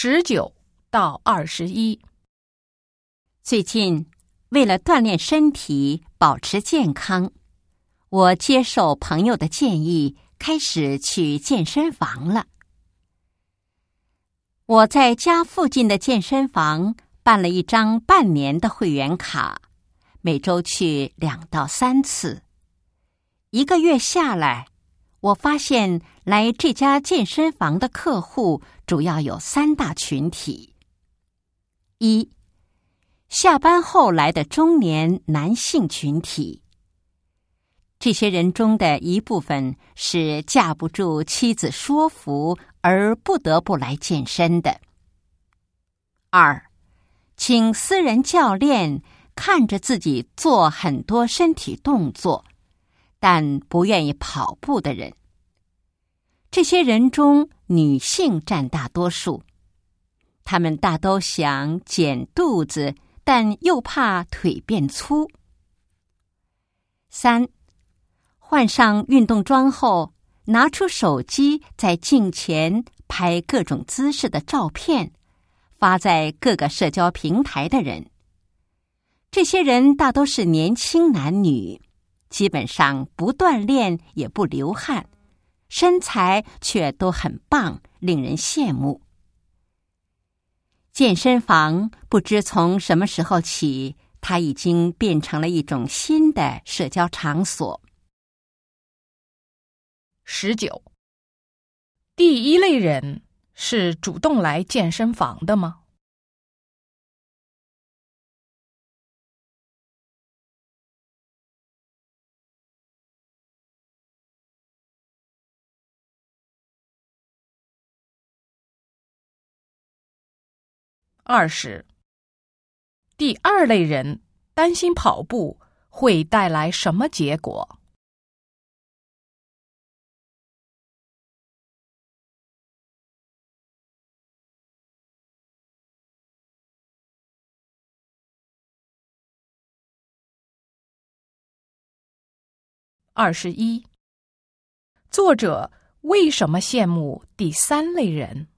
十九到二十一。最近，为了锻炼身体、保持健康，我接受朋友的建议，开始去健身房了。我在家附近的健身房办了一张半年的会员卡，每周去两到三次。一个月下来，我发现来这家健身房的客户主要有三大群体：一、下班后来的中年男性群体；这些人中的一部分是架不住妻子说服而不得不来健身的；二、请私人教练看着自己做很多身体动作。但不愿意跑步的人，这些人中女性占大多数。他们大都想减肚子，但又怕腿变粗。三，换上运动装后，拿出手机在镜前拍各种姿势的照片，发在各个社交平台的人。这些人大都是年轻男女。基本上不锻炼也不流汗，身材却都很棒，令人羡慕。健身房不知从什么时候起，它已经变成了一种新的社交场所。十九，第一类人是主动来健身房的吗？二十，第二类人担心跑步会带来什么结果？二十一，作者为什么羡慕第三类人？